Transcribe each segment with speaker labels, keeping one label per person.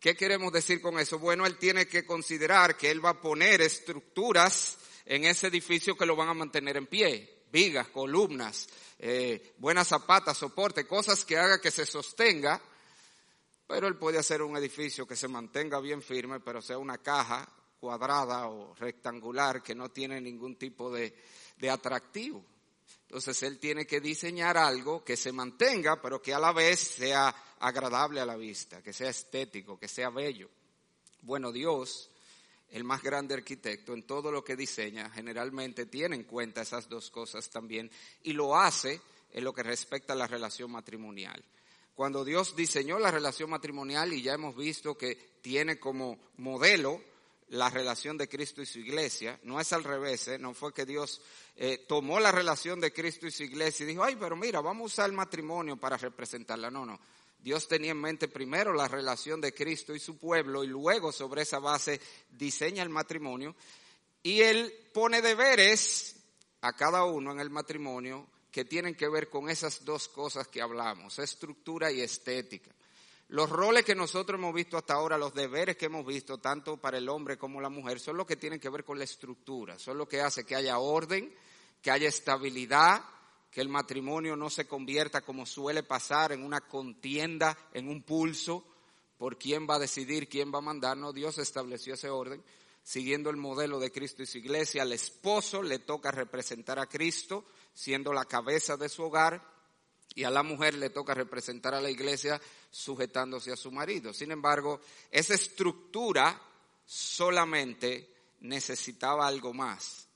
Speaker 1: ¿Qué queremos decir con eso? Bueno, él tiene que considerar que él va a poner estructuras en ese edificio que lo van a mantener en pie, vigas, columnas, eh, buenas zapatas, soporte, cosas que haga que se sostenga, pero él puede hacer un edificio que se mantenga bien firme, pero sea una caja cuadrada o rectangular que no tiene ningún tipo de, de atractivo. Entonces él tiene que diseñar algo que se mantenga, pero que a la vez sea agradable a la vista, que sea estético, que sea bello. Bueno, Dios, el más grande arquitecto, en todo lo que diseña, generalmente tiene en cuenta esas dos cosas también y lo hace en lo que respecta a la relación matrimonial. Cuando Dios diseñó la relación matrimonial y ya hemos visto que tiene como modelo la relación de Cristo y su iglesia. No es al revés, ¿eh? no fue que Dios eh, tomó la relación de Cristo y su iglesia y dijo, ay, pero mira, vamos a usar el matrimonio para representarla. No, no. Dios tenía en mente primero la relación de Cristo y su pueblo y luego sobre esa base diseña el matrimonio y él pone deberes a cada uno en el matrimonio que tienen que ver con esas dos cosas que hablamos, estructura y estética. Los roles que nosotros hemos visto hasta ahora, los deberes que hemos visto, tanto para el hombre como la mujer, son los que tienen que ver con la estructura, son lo que hace que haya orden, que haya estabilidad, que el matrimonio no se convierta como suele pasar en una contienda, en un pulso por quién va a decidir, quién va a mandar. No, Dios estableció ese orden siguiendo el modelo de Cristo y su iglesia. Al esposo le toca representar a Cristo, siendo la cabeza de su hogar, y a la mujer le toca representar a la iglesia sujetándose a su marido. Sin embargo, esa estructura solamente necesitaba algo más,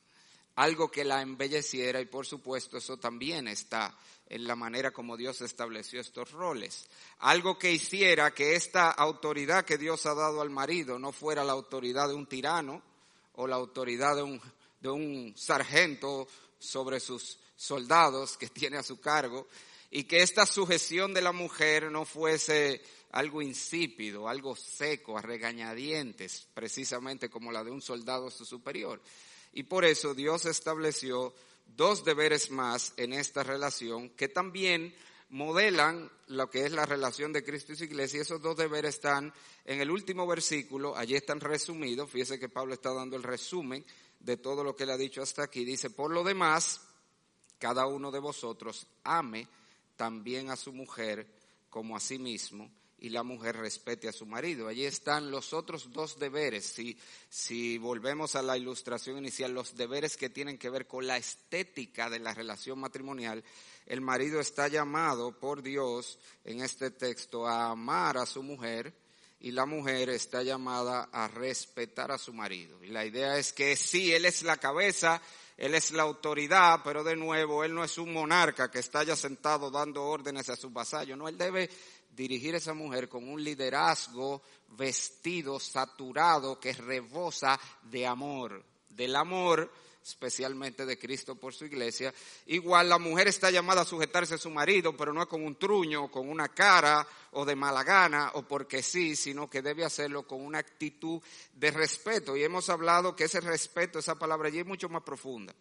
Speaker 1: algo que la embelleciera y por supuesto eso también está en la manera como Dios estableció estos roles. Algo que hiciera que esta autoridad que Dios ha dado al marido no fuera la autoridad de un tirano o la autoridad de un, de un sargento sobre sus soldados que tiene a su cargo, y que esta sujeción de la mujer no fuese algo insípido, algo seco, a regañadientes, precisamente como la de un soldado superior. Y por eso Dios estableció dos deberes más en esta relación que también modelan lo que es la relación de Cristo y su iglesia. Y esos dos deberes están en el último versículo, allí están resumidos. Fíjese que Pablo está dando el resumen de todo lo que le ha dicho hasta aquí. Dice, por lo demás, cada uno de vosotros ame también a su mujer como a sí mismo y la mujer respete a su marido. Allí están los otros dos deberes. Si, si volvemos a la ilustración inicial, los deberes que tienen que ver con la estética de la relación matrimonial, el marido está llamado por Dios en este texto a amar a su mujer y la mujer está llamada a respetar a su marido. Y la idea es que sí, él es la cabeza, él es la autoridad, pero de nuevo, Él no es un monarca que está ya sentado dando órdenes a su vasallo. No, Él debe dirigir a esa mujer con un liderazgo vestido, saturado, que rebosa de amor. Del amor especialmente de Cristo por su iglesia. Igual la mujer está llamada a sujetarse a su marido, pero no con un truño, con una cara o de mala gana o porque sí, sino que debe hacerlo con una actitud de respeto. Y hemos hablado que ese respeto, esa palabra allí es mucho más profunda.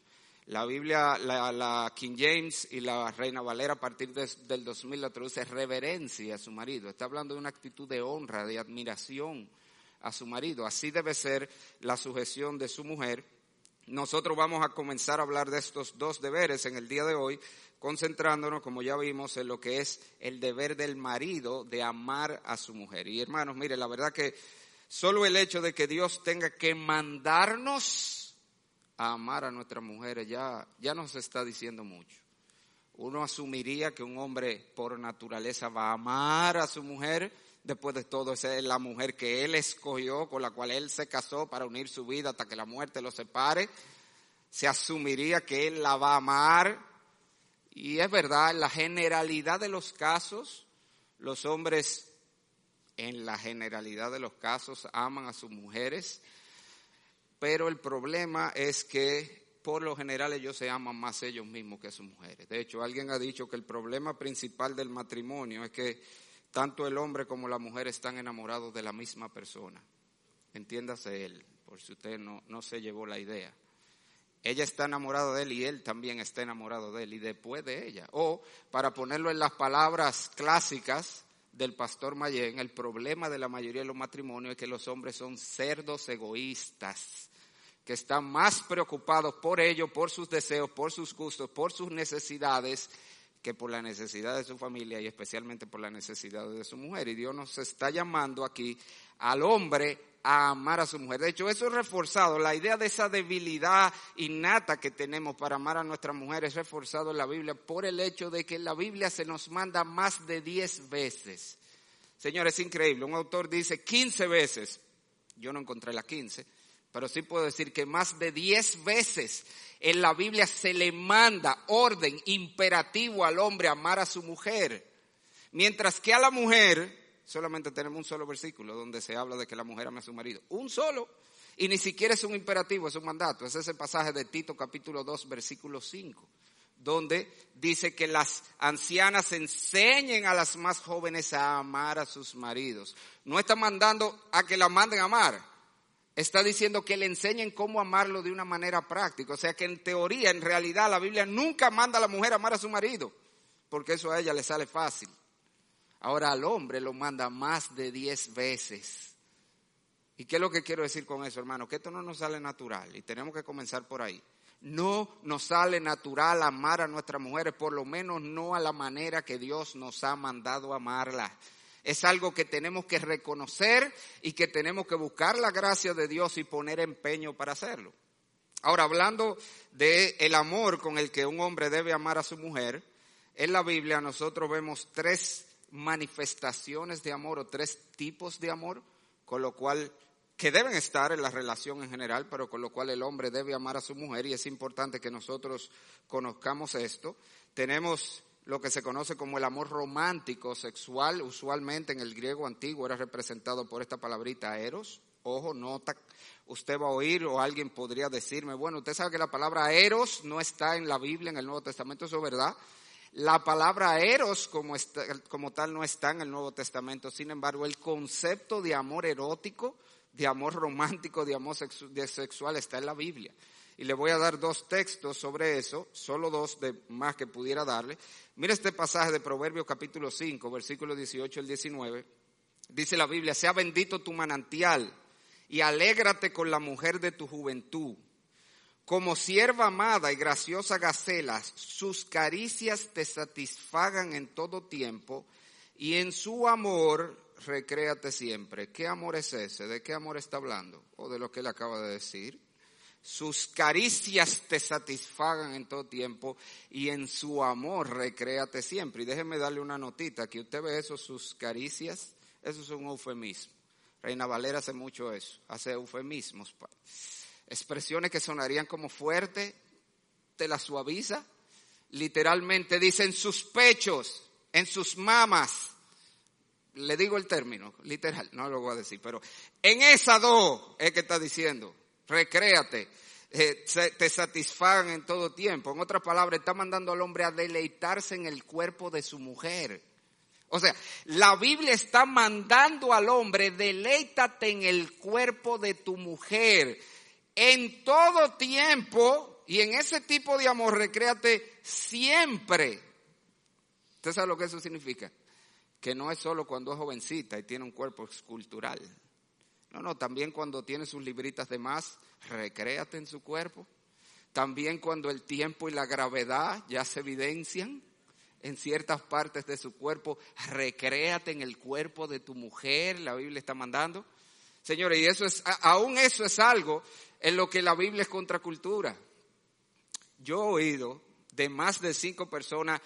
Speaker 1: La Biblia, la, King James y la Reina Valera a partir del 2000 la traduce reverencia a su marido. Está hablando de una actitud de honra, de admiración a su marido. Así debe ser la sujeción de su mujer nosotros vamos a comenzar a hablar de estos dos deberes en el día de hoy, concentrándonos, como ya vimos, en lo que es el deber del marido de amar a su mujer. Y hermanos, mire, la verdad que solo el hecho de que Dios tenga que mandarnos a amar a nuestras mujeres ya, ya nos está diciendo mucho. Uno asumiría que un hombre por naturaleza va a amar a su mujer, Después de todo, esa es la mujer que él escogió, con la cual él se casó para unir su vida hasta que la muerte lo separe. Se asumiría que él la va a amar. Y es verdad, en la generalidad de los casos, los hombres en la generalidad de los casos aman a sus mujeres, pero el problema es que por lo general ellos se aman más ellos mismos que sus mujeres. De hecho, alguien ha dicho que el problema principal del matrimonio es que tanto el hombre como la mujer están enamorados de la misma persona. Entiéndase él, por si usted no, no se llevó la idea. Ella está enamorada de él y él también está enamorado de él y después de ella. O, para ponerlo en las palabras clásicas del pastor Mayen, el problema de la mayoría de los matrimonios es que los hombres son cerdos egoístas, que están más preocupados por ellos, por sus deseos, por sus gustos, por sus necesidades, que por la necesidad de su familia y especialmente por la necesidad de su mujer. Y Dios nos está llamando aquí al hombre a amar a su mujer. De hecho, eso es reforzado. La idea de esa debilidad innata que tenemos para amar a nuestra mujer es reforzado en la Biblia por el hecho de que la Biblia se nos manda más de 10 veces. Señores, es increíble. Un autor dice 15 veces. Yo no encontré las 15, pero sí puedo decir que más de 10 veces en la Biblia se le manda orden imperativo al hombre amar a su mujer. Mientras que a la mujer solamente tenemos un solo versículo donde se habla de que la mujer ame a su marido. Un solo. Y ni siquiera es un imperativo, es un mandato. Es ese pasaje de Tito capítulo 2, versículo 5, donde dice que las ancianas enseñen a las más jóvenes a amar a sus maridos. No está mandando a que la manden a amar. Está diciendo que le enseñen cómo amarlo de una manera práctica. O sea que en teoría, en realidad, la Biblia nunca manda a la mujer a amar a su marido, porque eso a ella le sale fácil. Ahora al hombre lo manda más de diez veces. ¿Y qué es lo que quiero decir con eso, hermano? Que esto no nos sale natural y tenemos que comenzar por ahí. No nos sale natural amar a nuestras mujeres, por lo menos no a la manera que Dios nos ha mandado amarlas. Es algo que tenemos que reconocer y que tenemos que buscar la gracia de Dios y poner empeño para hacerlo. Ahora, hablando de el amor con el que un hombre debe amar a su mujer, en la Biblia nosotros vemos tres manifestaciones de amor o tres tipos de amor, con lo cual que deben estar en la relación en general, pero con lo cual el hombre debe amar a su mujer y es importante que nosotros conozcamos esto. Tenemos lo que se conoce como el amor romántico sexual, usualmente en el griego antiguo era representado por esta palabrita eros. Ojo, nota, usted va a oír o alguien podría decirme, bueno, usted sabe que la palabra eros no está en la Biblia, en el Nuevo Testamento, eso es verdad. La palabra eros como, como tal no está en el Nuevo Testamento. Sin embargo, el concepto de amor erótico, de amor romántico, de amor sexual está en la Biblia. Y le voy a dar dos textos sobre eso, solo dos de más que pudiera darle. Mira este pasaje de Proverbios capítulo 5, versículo 18 al 19. Dice la Biblia, sea bendito tu manantial y alégrate con la mujer de tu juventud como sierva amada y graciosa gacela, sus caricias te satisfagan en todo tiempo y en su amor recréate siempre. ¿Qué amor es ese? ¿De qué amor está hablando? ¿O de lo que él acaba de decir? Sus caricias te satisfagan en todo tiempo y en su amor recréate siempre. Y déjeme darle una notita, que usted ve eso, sus caricias, eso es un eufemismo. Reina Valera hace mucho eso, hace eufemismos expresiones que sonarían como fuerte, te la suaviza. Literalmente dice en sus pechos, en sus mamas. Le digo el término, literal, no lo voy a decir, pero en esa do es que está diciendo, recréate, eh, te satisfagan en todo tiempo. En otras palabras, está mandando al hombre a deleitarse en el cuerpo de su mujer. O sea, la Biblia está mandando al hombre, deleítate en el cuerpo de tu mujer en todo tiempo y en ese tipo de amor recréate siempre. ¿Usted sabe lo que eso significa? Que no es solo cuando es jovencita y tiene un cuerpo escultural. No, no, también cuando tiene sus libritas de más, recréate en su cuerpo. También cuando el tiempo y la gravedad ya se evidencian en ciertas partes de su cuerpo, recréate en el cuerpo de tu mujer, la Biblia está mandando. Señores, y eso es, aún eso es algo en lo que la Biblia es contracultura. Yo he oído de más de cinco personas,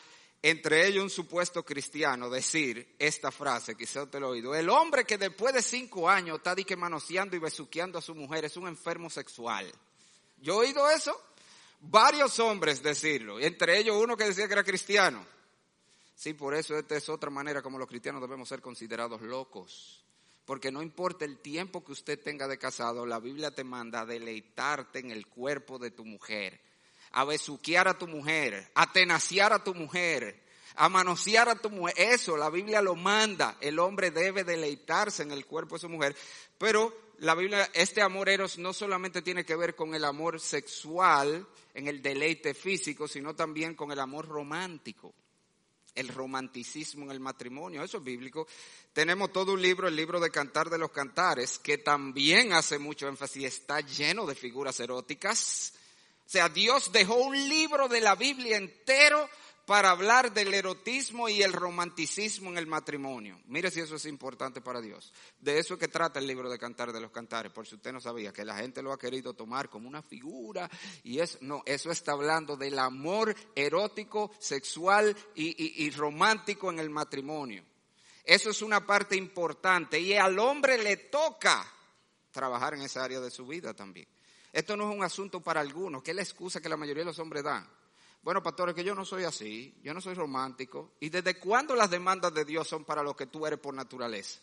Speaker 1: entre ellos un supuesto cristiano, decir esta frase, quizás te lo he oído. El hombre que después de cinco años está que manoseando y besuqueando a su mujer es un enfermo sexual. Yo he oído eso. Varios hombres decirlo, entre ellos uno que decía que era cristiano. Sí, por eso esta es otra manera como los cristianos debemos ser considerados locos. Porque no importa el tiempo que usted tenga de casado, la Biblia te manda deleitarte en el cuerpo de tu mujer, a besuquear a tu mujer, a tenaciar a tu mujer, a manosear a tu mujer. Eso, la Biblia lo manda. El hombre debe deleitarse en el cuerpo de su mujer. Pero la Biblia, este amor eros no solamente tiene que ver con el amor sexual, en el deleite físico, sino también con el amor romántico. el romanticismo en el matrimonio, eso es bíblico. Tenemos todo un libro, el libro de Cantar de los Cantares, que también hace mucho énfasis, está lleno de figuras eróticas. O sea, Dios dejó un libro de la Biblia entero para hablar del erotismo y el romanticismo en el matrimonio. Mire si eso es importante para Dios. De eso es que trata el libro de Cantar de los Cantares, por si usted no sabía, que la gente lo ha querido tomar como una figura y eso, no, eso está hablando del amor erótico, sexual y, y romántico en el matrimonio. Eso es una parte importante y al hombre le toca trabajar en esa área de su vida también. Esto no es un asunto para algunos, que es la excusa que la mayoría de los hombres dan. Bueno, pastor, es que yo no soy así, yo no soy romántico. ¿Y desde cuándo las demandas de Dios son para lo que tú eres por naturaleza?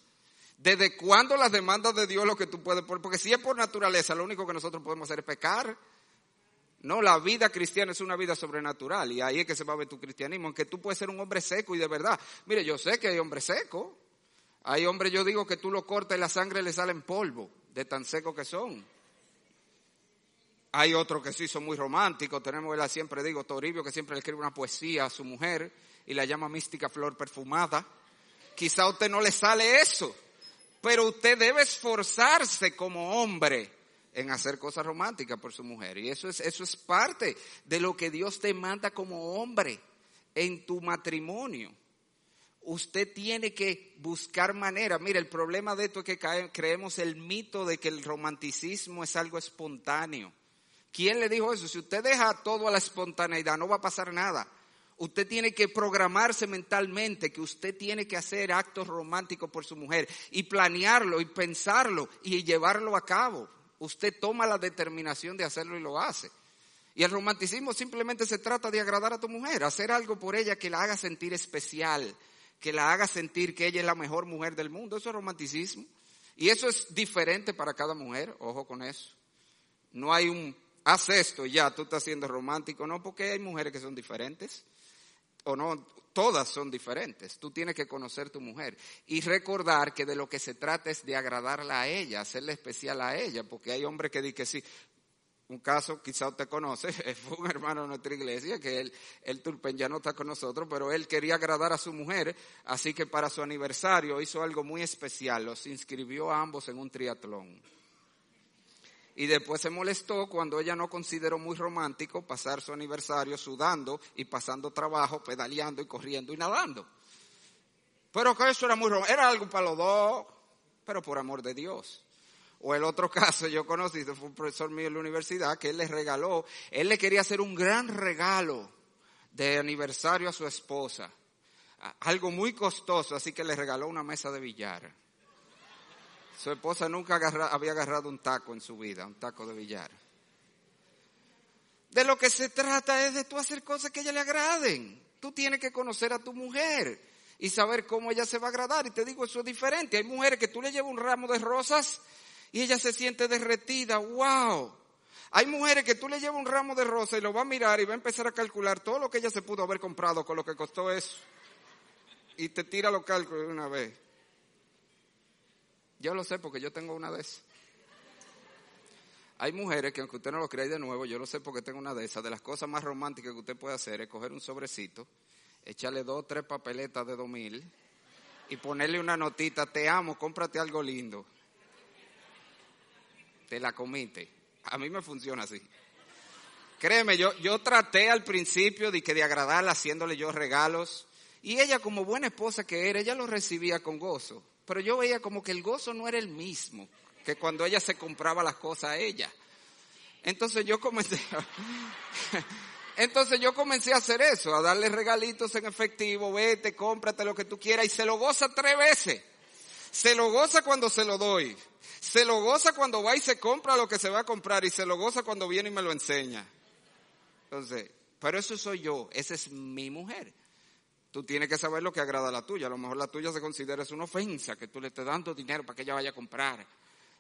Speaker 1: ¿Desde cuándo las demandas de Dios lo que tú puedes poner? Porque si es por naturaleza, lo único que nosotros podemos hacer es pecar. No, la vida cristiana es una vida sobrenatural y ahí es que se va a ver tu cristianismo, en que tú puedes ser un hombre seco y de verdad. Mire, yo sé que hay hombres secos. Hay hombres, yo digo que tú lo cortas y la sangre le sale en polvo, de tan seco que son. Hay otros que sí son muy románticos. Tenemos, él siempre digo, Toribio, que siempre le escribe una poesía a su mujer y la llama mística flor perfumada. Quizá a usted no le sale eso, pero usted debe esforzarse como hombre en hacer cosas románticas por su mujer. Y eso es, eso es parte de lo que Dios te manda como hombre en tu matrimonio. Usted tiene que buscar manera. Mira, el problema de esto es que creemos el mito de que el romanticismo es algo espontáneo. ¿Quién le dijo eso? Si usted deja todo a la espontaneidad, no va a pasar nada. Usted tiene que programarse mentalmente que usted tiene que hacer actos románticos por su mujer y planearlo y pensarlo y llevarlo a cabo. Usted toma la determinación de hacerlo y lo hace. Y el romanticismo simplemente se trata de agradar a tu mujer, hacer algo por ella que la haga sentir especial, que la haga sentir que ella es la mejor mujer del mundo. Eso es romanticismo. Y eso es diferente para cada mujer, ojo con eso. No hay un haz esto ya, tú estás siendo romántico, no, porque hay mujeres que son diferentes, o no, todas son diferentes. Tú tienes que conocer tu mujer y recordar que de lo que se trata es de agradarla a ella, hacerle especial a ella, porque hay hombres que dicen que sí. Un caso, quizá usted conoce, fue un hermano de nuestra iglesia, que él, el Turpen ya no está con nosotros, pero él quería agradar a su mujer, así que para su aniversario hizo algo muy especial, los inscribió a ambos en un triatlón y después se molestó cuando ella no consideró muy romántico pasar su aniversario sudando y pasando trabajo, pedaleando y corriendo y nadando. Pero que eso era muy romántico, era algo para los dos, pero por amor de Dios. O el otro caso, yo conocí, fue un profesor mío en la universidad, que él le regaló, él le quería hacer un gran regalo de aniversario a su esposa, algo muy costoso, así que le regaló una mesa de billar. Su esposa nunca había agarrado un taco en su vida, un taco de billar. De lo que se trata es de tú hacer cosas que a ella le agraden. Tú tienes que conocer a tu mujer y saber cómo ella se va a agradar. Y te digo, eso es diferente. Hay mujeres que tú le llevas un ramo de rosas y ella se siente derretida. ¡Wow! Hay mujeres que tú le llevas un ramo de rosas y lo va a mirar y va a empezar a calcular todo lo que ella se pudo haber comprado con lo que costó eso. Y te tira los cálculos de una vez. Yo lo sé porque yo tengo una de esas. Hay mujeres que aunque usted no lo crea de nuevo, yo lo sé porque tengo una de esas. De las cosas más románticas que usted puede hacer es coger un sobrecito, echarle dos o tres papeletas de dos mil y ponerle una notita, te amo, cómprate algo lindo. Te la comite. A mí me funciona así. Créeme, yo, yo traté al principio de que de agradarla haciéndole yo regalos y ella como buena esposa que era, ella lo recibía con gozo. Pero yo veía como que el gozo no era el mismo que cuando ella se compraba las cosas a ella. Entonces yo comencé a, entonces yo comencé a hacer eso, a darle regalitos en efectivo, vete, cómprate lo que tú quieras y se lo goza tres veces. Se lo goza cuando se lo doy. Se lo goza cuando va y se compra lo que se va a comprar y se lo goza cuando viene y me lo enseña. Entonces, pero eso soy yo, esa es mi mujer. Tú tienes que saber lo que agrada a la tuya. A lo mejor la tuya se considera es una ofensa que tú le estés dando dinero para que ella vaya a comprar.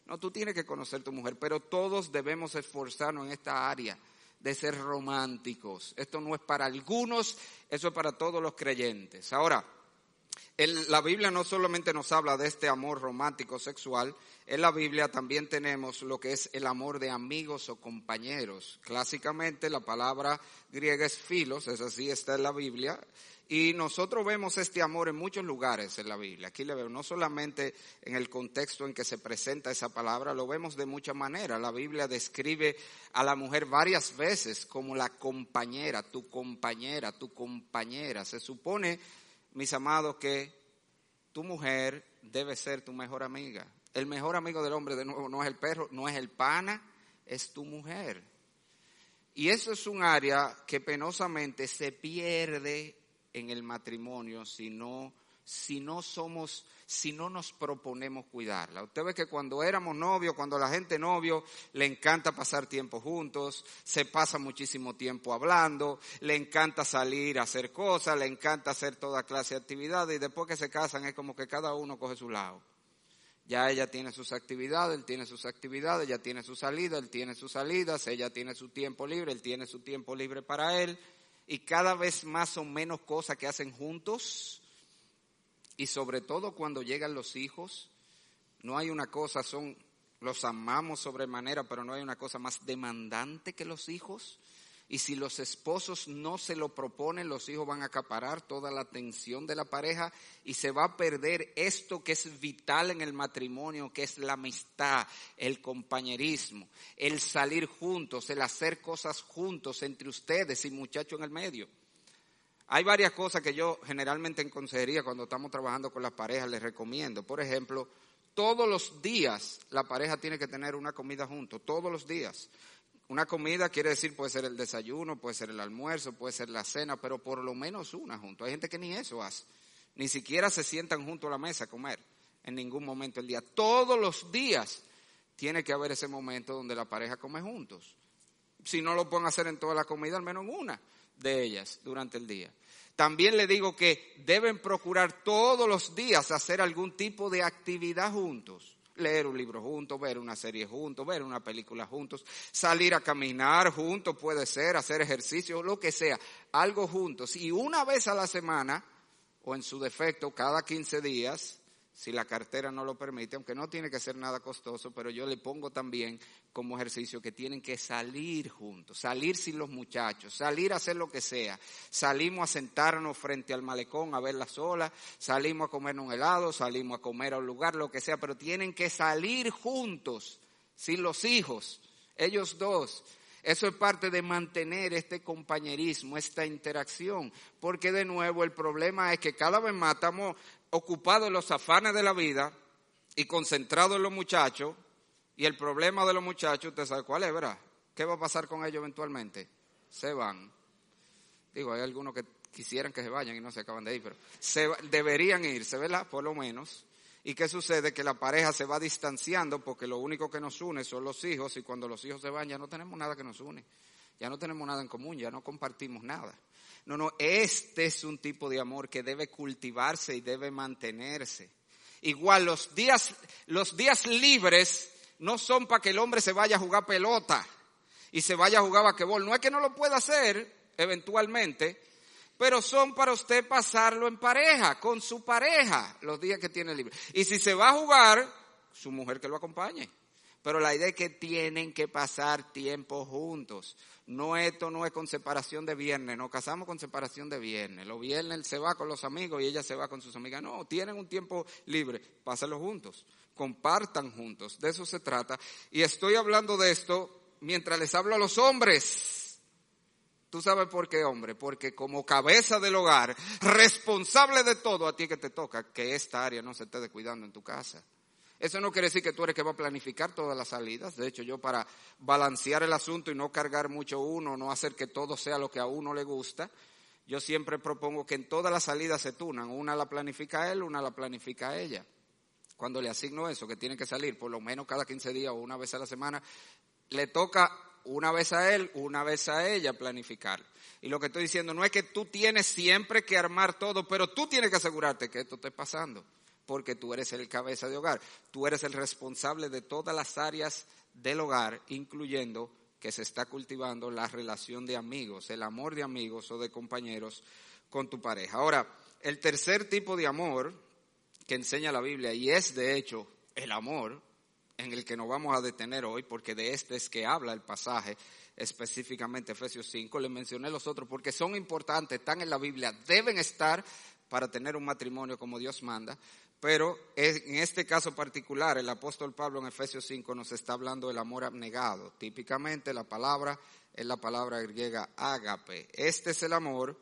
Speaker 1: No, tú tienes que conocer tu mujer, pero todos debemos esforzarnos en esta área de ser románticos. Esto no es para algunos, eso es para todos los creyentes. Ahora, la Biblia no solamente nos habla de este amor romántico sexual, en la Biblia también tenemos lo que es el amor de amigos o compañeros. Clásicamente la palabra griega es filos, es así, está en la Biblia. Y nosotros vemos este amor en muchos lugares en la Biblia. Aquí le veo, no solamente en el contexto en que se presenta esa palabra, lo vemos de muchas maneras. La Biblia describe a la mujer varias veces como la compañera, tu compañera, tu compañera. Se supone mis amados, que tu mujer debe ser tu mejor amiga. El mejor amigo del hombre, de nuevo, no es el perro, no es el pana, es tu mujer. Y eso es un área que penosamente se pierde en el matrimonio si no si no somos, si no nos proponemos cuidarla. Usted ve que cuando éramos novios, cuando la gente novio, le encanta pasar tiempo juntos, se pasa muchísimo tiempo hablando, le encanta salir a hacer cosas, le encanta hacer toda clase de actividades y después que se casan es como que cada uno coge su lado. Ya ella tiene sus actividades, él tiene sus actividades, ella tiene su salida, él tiene sus salidas, ella tiene su tiempo libre, él tiene su tiempo libre para él y cada vez más o menos cosas que hacen juntos y sobre todo cuando llegan los hijos, no hay una cosa, son, los amamos sobremanera, pero no hay una cosa más demandante que los hijos. Y si los esposos no se lo proponen, los hijos van a acaparar toda la atención de la pareja y se va a perder esto que es vital en el matrimonio, que es la amistad, el compañerismo, el salir juntos, el hacer cosas juntos entre ustedes y muchachos en el medio. Hay varias cosas que yo generalmente en consejería cuando estamos trabajando con las parejas les recomiendo. Por ejemplo, todos los días la pareja tiene que tener una comida junto, todos los días. Una comida quiere decir puede ser el desayuno, puede ser el almuerzo, puede ser la cena, pero por lo menos una junto. Hay gente que ni eso hace. Ni siquiera se sientan junto a la mesa a comer en ningún momento del día. Todos los días tiene que haber ese momento donde la pareja come juntos. Si no lo pueden hacer en toda la comida, al menos en una de ellas durante el día. También le digo que deben procurar todos los días hacer algún tipo de actividad juntos. Leer un libro juntos, ver una serie juntos, ver una película juntos, salir a caminar juntos, puede ser, hacer ejercicio, lo que sea, algo juntos. Y una vez a la semana, o en su defecto cada 15 días, si la cartera no lo permite, aunque no tiene que ser nada costoso, pero yo le pongo también como ejercicio que tienen que salir juntos, salir sin los muchachos, salir a hacer lo que sea. Salimos a sentarnos frente al malecón a ver las olas, salimos a comernos un helado, salimos a comer a un lugar, lo que sea, pero tienen que salir juntos, sin los hijos, ellos dos. Eso es parte de mantener este compañerismo, esta interacción, porque de nuevo el problema es que cada vez más estamos ocupados en los afanes de la vida y concentrados en los muchachos, y el problema de los muchachos, usted sabe cuál es, ¿verdad? ¿Qué va a pasar con ellos eventualmente? Se van. Digo, hay algunos que quisieran que se vayan y no se acaban de ir, pero se, deberían irse, ¿verdad? Por lo menos. ¿Y qué sucede? Que la pareja se va distanciando porque lo único que nos une son los hijos y cuando los hijos se van ya no tenemos nada que nos une. Ya no tenemos nada en común, ya no compartimos nada. No, no, este es un tipo de amor que debe cultivarse y debe mantenerse. Igual los días, los días libres no son para que el hombre se vaya a jugar pelota y se vaya a jugar basquetbol. No es que no lo pueda hacer eventualmente, pero son para usted pasarlo en pareja, con su pareja, los días que tiene libre. Y si se va a jugar, su mujer que lo acompañe. Pero la idea es que tienen que pasar tiempo juntos. No, esto no es con separación de viernes, nos casamos con separación de viernes. Los viernes se va con los amigos y ella se va con sus amigas. No, tienen un tiempo libre, pásenlo juntos, compartan juntos. De eso se trata. Y estoy hablando de esto mientras les hablo a los hombres ¿Tú sabes por qué, hombre? Porque como cabeza del hogar, responsable de todo, a ti que te toca, que esta área no se esté descuidando en tu casa. Eso no quiere decir que tú eres que va a planificar todas las salidas. De hecho, yo para balancear el asunto y no cargar mucho uno, no hacer que todo sea lo que a uno le gusta, yo siempre propongo que en todas las salidas se tunan. Una la planifica él, una la planifica ella. Cuando le asigno eso, que tiene que salir por lo menos cada 15 días o una vez a la semana, le toca una vez a él, una vez a ella planificar. Y lo que estoy diciendo no es que tú tienes siempre que armar todo, pero tú tienes que asegurarte que esto esté pasando, porque tú eres el cabeza de hogar, tú eres el responsable de todas las áreas del hogar, incluyendo que se está cultivando la relación de amigos, el amor de amigos o de compañeros con tu pareja. Ahora, el tercer tipo de amor que enseña la Biblia, y es de hecho el amor en el que nos vamos a detener hoy, porque de este es que habla el pasaje, específicamente Efesios 5, le mencioné los otros porque son importantes, están en la Biblia, deben estar para tener un matrimonio como Dios manda, pero en este caso particular el apóstol Pablo en Efesios 5 nos está hablando del amor abnegado. Típicamente la palabra es la palabra griega ágape. Este es el amor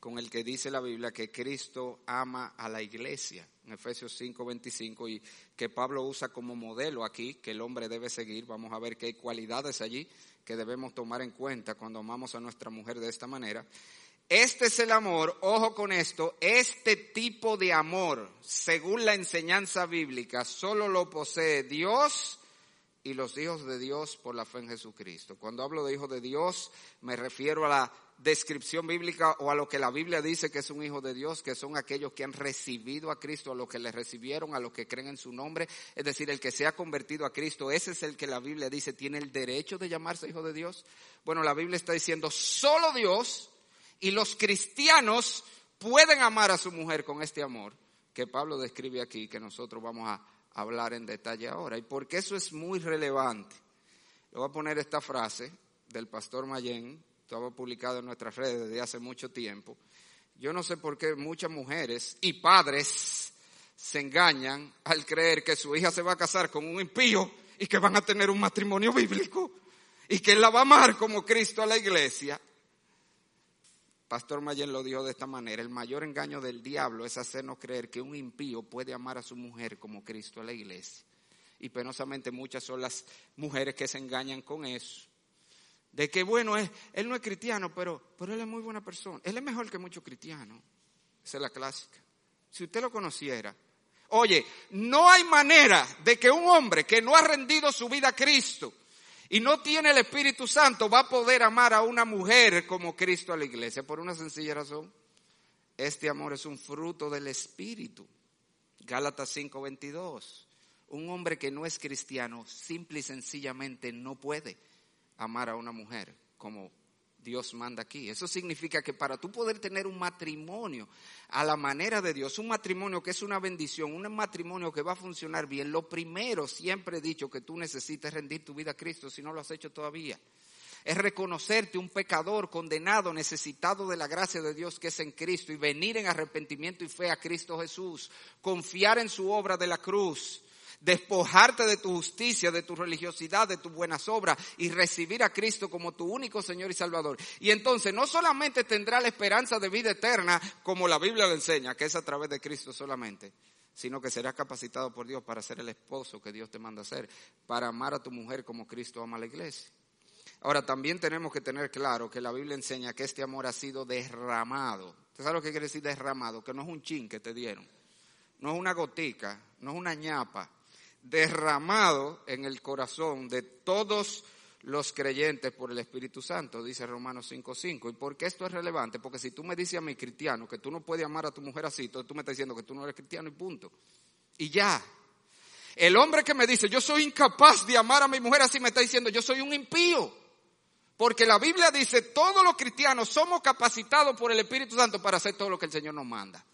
Speaker 1: con el que dice la Biblia que Cristo ama a la iglesia, en Efesios 5, 25, y que Pablo usa como modelo aquí, que el hombre debe seguir. Vamos a ver que hay cualidades allí que debemos tomar en cuenta cuando amamos a nuestra mujer de esta manera. Este es el amor, ojo con esto, este tipo de amor, según la enseñanza bíblica, solo lo posee Dios y los hijos de Dios por la fe en Jesucristo. Cuando hablo de hijos de Dios, me refiero a la descripción bíblica o a lo que la Biblia dice que es un hijo de Dios, que son aquellos que han recibido a Cristo, a los que le recibieron, a los que creen en su nombre, es decir, el que se ha convertido a Cristo, ese es el que la Biblia dice tiene el derecho de llamarse hijo de Dios. Bueno, la Biblia está diciendo solo Dios y los cristianos pueden amar a su mujer con este amor que Pablo describe aquí, que nosotros vamos a hablar en detalle ahora. Y porque eso es muy relevante, le voy a poner esta frase del pastor Mayen, estaba publicado en nuestras redes desde hace mucho tiempo. Yo no sé por qué muchas mujeres y padres se engañan al creer que su hija se va a casar con un impío y que van a tener un matrimonio bíblico y que él la va a amar como Cristo a la iglesia. Pastor Mayen lo dijo de esta manera, el mayor engaño del diablo es hacernos creer que un impío puede amar a su mujer como Cristo a la iglesia. Y penosamente muchas son las mujeres que se engañan con eso de que bueno, es, él no es cristiano, pero, pero él es muy buena persona. Él es mejor que muchos cristianos. Esa es la clásica. Si usted lo conociera. Oye, no hay manera de que un hombre que no ha rendido su vida a Cristo y no tiene el Espíritu Santo va a poder amar a una mujer como Cristo a la iglesia por una sencilla razón. Este amor es un fruto del Espíritu. Gálatas 5:22. Un hombre que no es cristiano simple y sencillamente no puede amar a una mujer como Dios manda aquí. Eso significa que para tú poder tener un matrimonio a la manera de Dios, un matrimonio que es una bendición, un matrimonio que va a funcionar bien, lo primero, siempre he dicho que tú necesitas rendir tu vida a Cristo si no lo has hecho todavía. Es reconocerte un pecador condenado, necesitado de la gracia de Dios que es en Cristo y venir en arrepentimiento y fe a Cristo Jesús, confiar en su obra de la cruz despojarte de tu justicia, de tu religiosidad, de tus buenas obras y recibir a Cristo como tu único Señor y Salvador. Y entonces no solamente tendrá la esperanza de vida eterna, como la Biblia le enseña, que es a través de Cristo solamente, sino que serás capacitado por Dios para ser el esposo que Dios te manda a ser, para amar a tu mujer como Cristo ama a la iglesia. Ahora, también tenemos que tener claro que la Biblia enseña que este amor ha sido derramado. ¿Usted sabe lo que quiere decir derramado? Que no es un chin que te dieron, no es una gotica, no es una ñapa, derramado en el corazón de todos los creyentes por el Espíritu Santo, dice Romanos 5.5. ¿Y por qué esto es relevante? Porque si tú me dices a mi cristiano que tú no puedes amar a tu mujer así, entonces tú me estás diciendo que tú no eres cristiano y punto. Y ya. El hombre que me dice, yo soy incapaz de amar a mi mujer así, me está diciendo, yo soy un impío. Porque la Biblia dice, todos los cristianos somos capacitados por el Espíritu Santo para hacer todo lo que el Señor nos manda.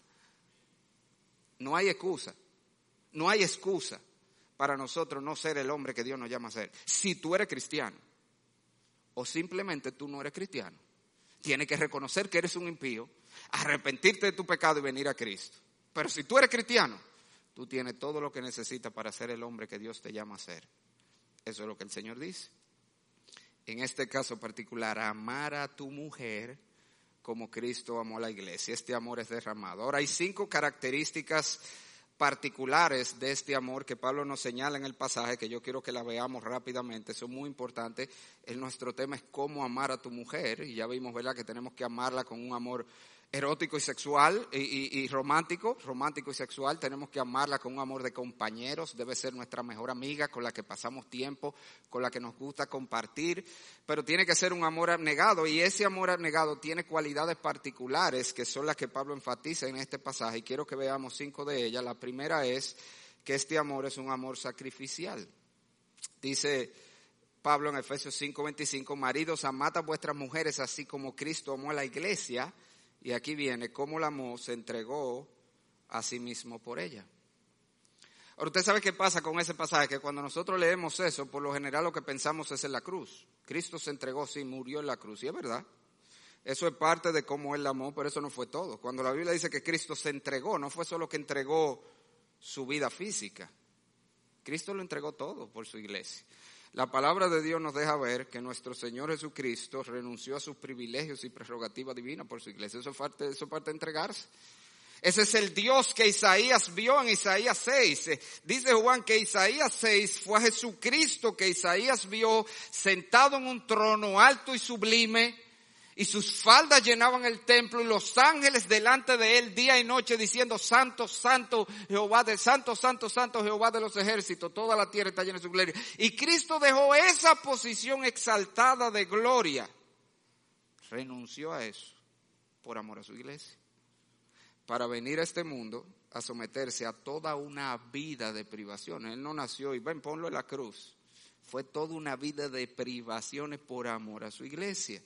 Speaker 1: No hay excusa. No hay excusa para nosotros no ser el hombre que Dios nos llama a ser. Si tú eres cristiano o simplemente tú no eres cristiano, tienes que reconocer que eres un impío, arrepentirte de tu pecado y venir a Cristo. Pero si tú eres cristiano, tú tienes todo lo que necesitas para ser el hombre que Dios te llama a ser. Eso es lo que el Señor dice. En este caso particular, amar a tu mujer como Cristo amó a la iglesia. Este amor es derramado. Ahora hay cinco características particulares de este amor que Pablo nos señala en el pasaje, que yo quiero que la veamos rápidamente, son muy importantes. El, nuestro tema es cómo amar a tu mujer, y ya vimos, ¿verdad?, que tenemos que amarla con un amor erótico y sexual y, romántico, romántico y sexual, tenemos que amarla con un amor de compañeros, debe ser nuestra mejor amiga con la que pasamos tiempo, con la que nos gusta compartir, pero tiene que ser un amor abnegado y ese amor abnegado tiene cualidades particulares que son las que Pablo enfatiza en este pasaje y quiero que veamos cinco de ellas. La primera es que este amor es un amor sacrificial. Dice Pablo en Efesios 5:25, maridos, amad a vuestras mujeres así como Cristo amó a la iglesia Y aquí viene cómo la amó, se entregó a sí mismo por ella. Ahora, usted sabe qué pasa con ese pasaje, que cuando nosotros leemos eso, por lo general lo que pensamos es en la cruz. Cristo se entregó, sí, murió en la cruz, y es verdad. Eso es parte de cómo Él la amó, pero eso no fue todo. Cuando la Biblia dice que Cristo se entregó, no fue solo que entregó su vida física. Cristo lo entregó todo por su iglesia. La palabra de Dios nos deja ver que nuestro Señor Jesucristo renunció a sus privilegios y prerrogativas divinas por su iglesia. Eso es parte, eso es parte de entregarse. Ese es el Dios que Isaías vio en Isaías 6. Eh, dice Juan que Isaías 6 fue a Jesucristo que Isaías vio sentado en un trono alto y sublime y sus faldas llenaban el templo y los ángeles delante de él día y noche diciendo santo, santo Jehová de santo, santo, santo Jehová de los ejércitos. Toda la tierra está llena de su gloria. Y Cristo dejó esa posición exaltada de gloria. Renunció a eso por amor a su iglesia para venir a este mundo a someterse a toda una vida de privaciones. Él no nació y ven, ponlo en la cruz. Fue toda una vida de privaciones por amor a su iglesia.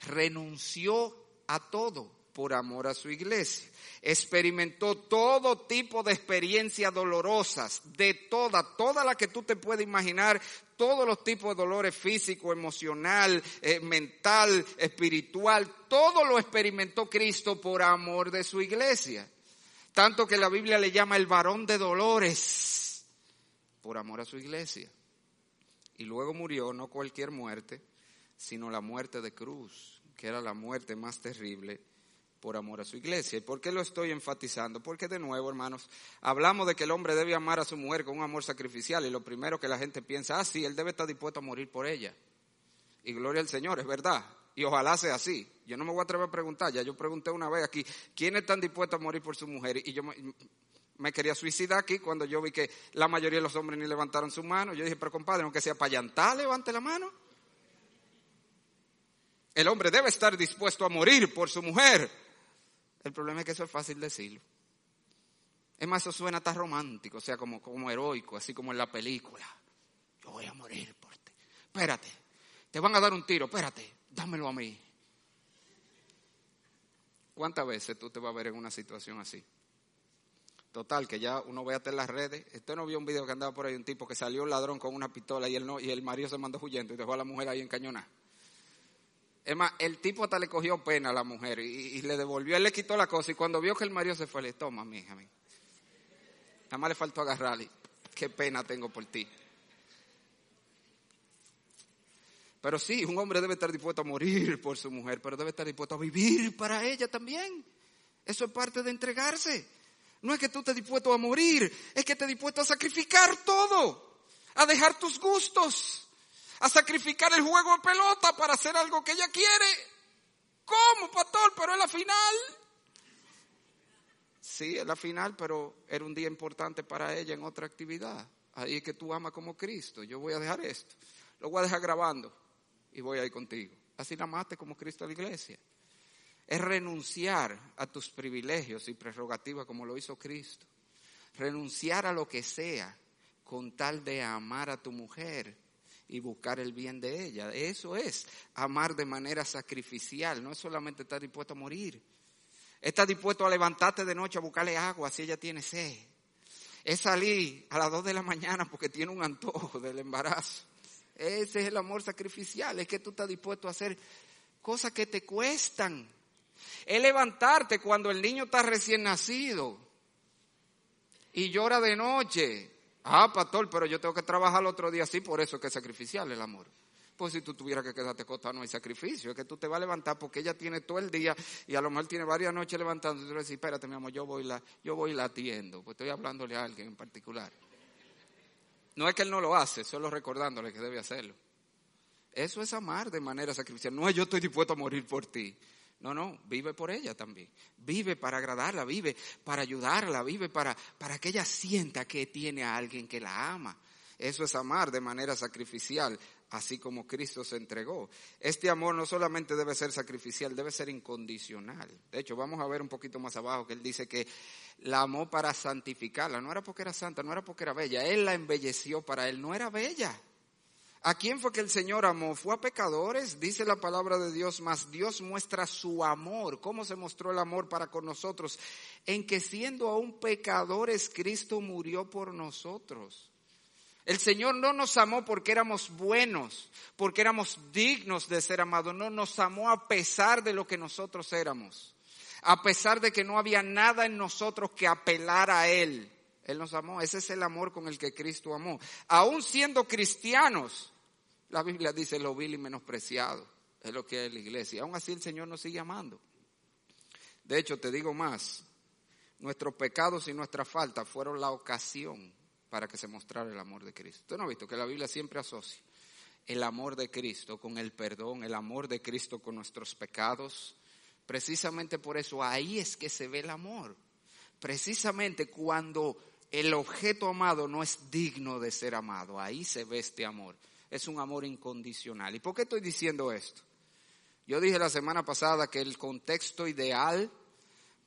Speaker 1: Renunció a todo por amor a su iglesia. Experimentó todo tipo de experiencias dolorosas, de toda, toda la que tú te puedes imaginar, todos los tipos de dolores físico, emocional, eh, mental, espiritual, todo lo experimentó Cristo por amor de su iglesia. Tanto que la Biblia le llama el varón de dolores por amor a su iglesia. Y luego murió no cualquier muerte, sino la muerte de cruz, que era la muerte más terrible por amor a su iglesia. ¿Y por qué lo estoy enfatizando? Porque de nuevo, hermanos, hablamos de que el hombre debe amar a su mujer con un amor sacrificial y lo primero que la gente piensa, ah, sí, él debe estar dispuesto a morir por ella. Y gloria al Señor, es verdad. Y ojalá sea así. Yo no me voy a atrever a preguntar, ya yo pregunté una vez aquí, ¿quiénes están dispuestos a morir por su mujer? Y yo me, quería suicidar aquí cuando yo vi que la mayoría de los hombres ni levantaron su mano. Yo dije, pero compadre, aunque sea para llantar, levante la mano. El hombre debe estar dispuesto a morir por su mujer. El problema es que eso es fácil decirlo. Es más, eso suena tan romántico, o sea, como, como heroico, así como en la película. Yo voy a morir por ti. Espérate, te van a dar un tiro, espérate, dámelo a mí. ¿Cuántas veces tú te vas a ver en una situación así? Total, que ya uno ve hasta en las redes. Usted no vio un video que andaba por ahí un tipo que salió ladrón con una pistola y, él no, y el marido se mandó huyendo y dejó a la mujer ahí encañonada. Es más, el tipo hasta le cogió pena a la mujer y, le devolvió, él le quitó la cosa y cuando vio que el marido se fue, le toma, mi hija, Nada más le faltó agarrarle. Qué pena tengo por ti. Pero sí, un hombre debe estar dispuesto a morir por su mujer, pero debe estar dispuesto a vivir para ella también. Eso es parte de entregarse. No es que tú estés dispuesto a morir, es que estés dispuesto a sacrificar todo, a dejar tus gustos, a sacrificar el juego de pelota para hacer algo que ella quiere. ¿Cómo, pastor? Pero es la final. Sí, es la final, pero era un día importante para ella en otra actividad. Ahí es que tú amas como Cristo. Yo voy a dejar esto. Lo voy a dejar grabando y voy a ir contigo. Así la amaste como Cristo a la iglesia. Es renunciar a tus privilegios y prerrogativas como lo hizo Cristo. Renunciar a lo que sea con tal de amar a tu mujer y buscar el bien de ella. Eso es amar de manera sacrificial, no es solamente estar dispuesto a morir. Estás dispuesto a levantarte de noche a buscarle agua si ella tiene sed. Es salir a las dos de la mañana porque tiene un antojo del embarazo. Ese es el amor sacrificial, es que tú estás dispuesto a hacer cosas que te cuestan. Es levantarte cuando el niño está recién nacido y llora de noche Ah, pastor, pero yo tengo que trabajar el otro día, sí, por eso es que es sacrificial el amor. Pues si tú tuvieras que quedarte acostado no hay sacrificio, es que tú te vas a levantar porque ella tiene todo el día y a lo mejor tiene varias noches levantando y tú le dices, espérate mi amor, yo voy la, yo voy la atiendo, pues estoy hablándole a alguien en particular. No es que él no lo hace, solo recordándole que debe hacerlo. Eso es amar de manera sacrificial. No es yo estoy dispuesto a morir por ti. No, no, vive por ella también. Vive para agradarla, vive para ayudarla, vive para, para que ella sienta que tiene a alguien que la ama. Eso es amar de manera sacrificial, así como Cristo se entregó. Este amor no solamente debe ser sacrificial, debe ser incondicional. De hecho, vamos a ver un poquito más abajo que él dice que la amó para santificarla. No era porque era santa, no era porque era bella. Él la embelleció para él, no era bella. ¿A quién fue que el Señor amó? ¿Fue a pecadores? Dice la palabra de Dios, mas Dios muestra su amor. ¿Cómo se mostró el amor para con nosotros? En que siendo aún pecadores, Cristo murió por nosotros. El Señor no nos amó porque éramos buenos, porque éramos dignos de ser amados. No, nos amó a pesar de lo que nosotros éramos. A pesar de que no había nada en nosotros que apelar a Él. Él nos amó. Ese es el amor con el que Cristo amó. Aún siendo cristianos, la Biblia dice lo vil y menospreciado. Es lo que es la iglesia. Aún así el Señor nos sigue amando. De hecho, te digo más. Nuestros pecados y nuestras faltas fueron la ocasión para que se mostrara el amor de Cristo. Usted no ha visto que la Biblia siempre asocia el amor de Cristo con el perdón, el amor de Cristo con nuestros pecados. Precisamente por eso ahí es que se ve el amor. Precisamente cuando el objeto amado no es digno de ser amado. Ahí se ve este amor. Es un amor incondicional. ¿Y por qué estoy diciendo esto? Yo dije la semana pasada que el contexto ideal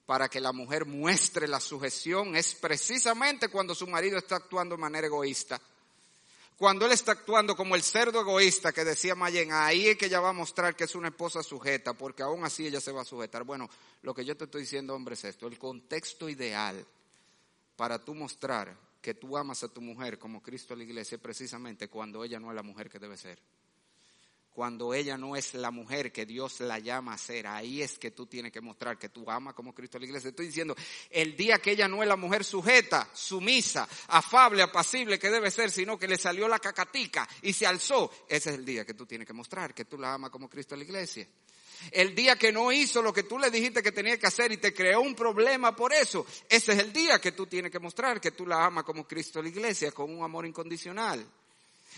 Speaker 1: para que la mujer muestre la sujeción es precisamente cuando su marido está actuando de manera egoísta. Cuando él está actuando como el cerdo egoísta que decía Mayen, ahí es que ella va a mostrar que es una esposa sujeta, porque aún así ella se va a sujetar. Bueno, lo que yo te estoy diciendo, hombre, es esto. El contexto ideal para tú mostrar que tú amas a tu mujer como Cristo a la iglesia precisamente cuando ella no es la mujer que debe ser. Cuando ella no es la mujer que Dios la llama a ser, ahí es que tú tienes que mostrar que tú amas como Cristo a la iglesia. Estoy diciendo, el día que ella no es la mujer sujeta, sumisa, afable, apacible que debe ser, sino que le salió la cacatica y se alzó, ese es el día que tú tienes que mostrar que tú la amas como Cristo a la iglesia. El día que no hizo lo que tú le dijiste que tenía que hacer y te creó un problema por eso, ese es el día que tú tienes que mostrar que tú la amas como Cristo la iglesia, con un amor incondicional.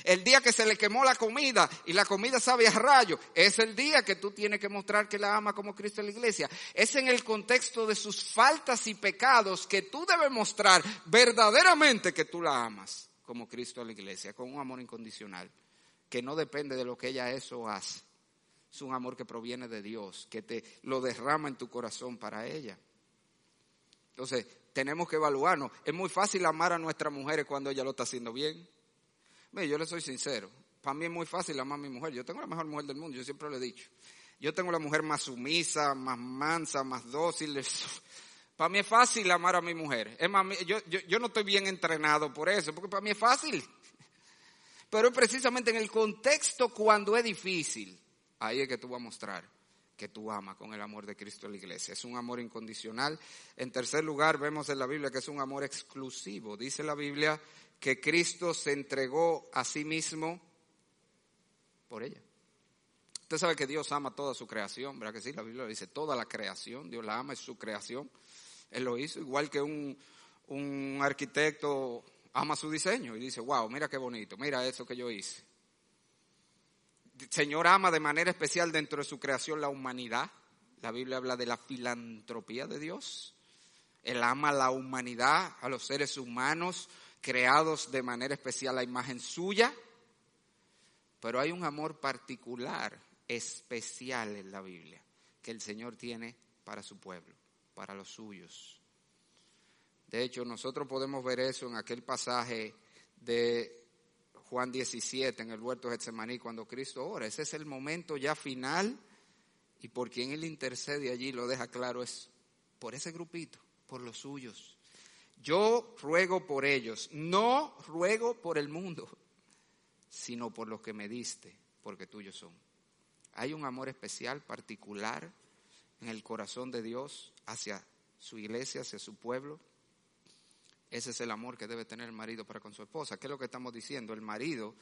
Speaker 1: El día que se le quemó la comida y la comida sabe a rayo, es el día que tú tienes que mostrar que la ama como Cristo en la iglesia. Es en el contexto de sus faltas y pecados que tú debes mostrar verdaderamente que tú la amas como Cristo en la iglesia, con un amor incondicional, que no depende de lo que ella es o hace es un amor que proviene de Dios, que te lo derrama en tu corazón para ella. Entonces, tenemos que evaluarnos. Es muy fácil amar a nuestras mujeres cuando ella lo está haciendo bien. Yo le soy sincero. Para mí es muy fácil amar a mi mujer. Yo tengo la mejor mujer del mundo, yo siempre lo he dicho. Yo tengo la mujer más sumisa, más mansa, más dócil. Para mí es fácil amar a mi mujer. Es más, yo, yo, yo no estoy bien entrenado por eso, porque para mí es fácil. Pero es precisamente en el contexto cuando es difícil Ahí es que tú vas a mostrar que tú amas con el amor de Cristo en la iglesia. Es un amor incondicional. En tercer lugar, vemos en la Biblia que es un amor exclusivo. Dice la Biblia que Cristo se entregó a sí mismo por ella. Usted sabe que Dios ama toda su creación, ¿verdad que sí? La Biblia dice toda la creación, Dios la ama, es su creación. Él lo hizo, igual que un, un arquitecto ama su diseño y dice, wow, mira qué bonito, mira eso que yo hice. Señor ama de manera especial dentro de su creación la humanidad. La Biblia habla de la filantropía de Dios. Él ama la humanidad, a los seres humanos creados de manera especial a imagen suya. Pero hay un amor particular, especial en la Biblia, que el Señor tiene para su pueblo, para los suyos. De hecho, nosotros podemos ver eso en aquel pasaje de Juan 17 en el huerto de Getsemaní cuando Cristo ora. Ese es el momento ya final y por quien Él intercede allí lo deja claro es por ese grupito, por los suyos. Yo ruego por ellos, no ruego por el mundo, sino por los que me diste, porque tuyos son. Hay un amor especial, particular, en el corazón de Dios hacia su iglesia, hacia su pueblo. Ese es el amor que debe tener el marido para con su esposa. ¿Qué es lo que estamos diciendo? El marido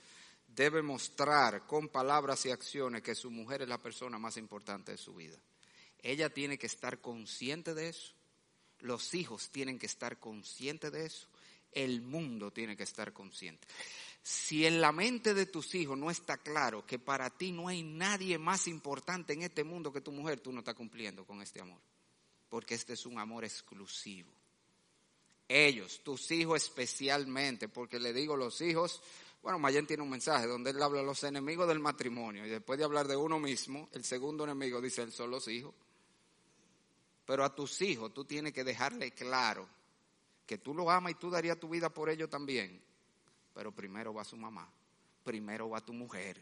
Speaker 1: debe mostrar con palabras y acciones que su mujer es la persona más importante de su vida. Ella tiene que estar consciente de eso. Los hijos tienen que estar conscientes de eso. El mundo tiene que estar consciente. Si en la mente de tus hijos no está claro que para ti no hay nadie más importante en este mundo que tu mujer, tú no estás cumpliendo con este amor. Porque este es un amor exclusivo ellos, tus hijos especialmente, porque le digo los hijos, bueno, Mayen tiene un mensaje donde él habla de los enemigos del matrimonio y después de hablar de uno mismo, el segundo enemigo dice él son los hijos. Pero a tus hijos tú tienes que dejarle claro que tú lo amas y tú darías tu vida por ellos también. Pero primero va su mamá, primero va tu mujer.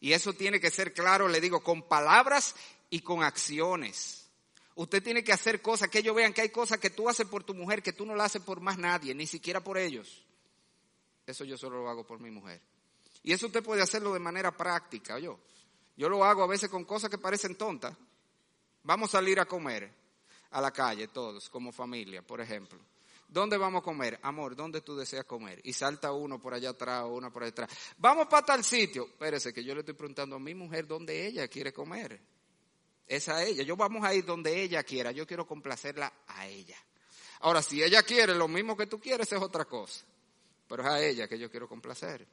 Speaker 1: Y eso tiene que ser claro, le digo, con palabras y con acciones. Usted tiene que hacer cosas que ellos vean que hay cosas que tú haces por tu mujer que tú no la haces por más nadie, ni siquiera por ellos. Eso yo solo lo hago por mi mujer. Y eso usted puede hacerlo de manera práctica, yo. Yo lo hago a veces con cosas que parecen tontas. Vamos a salir a comer a la calle todos, como familia, por ejemplo. ¿Dónde vamos a comer? Amor, ¿dónde tú deseas comer? Y salta uno por allá atrás o una por allá atrás. Vamos para tal sitio. Espérese que yo le estoy preguntando a mi mujer dónde ella quiere comer. Es a ella. Yo vamos a ir donde ella quiera. Yo quiero complacerla a ella. Ahora, si ella quiere lo mismo que tú quieres, es otra cosa. Pero es a ella que yo quiero complacer.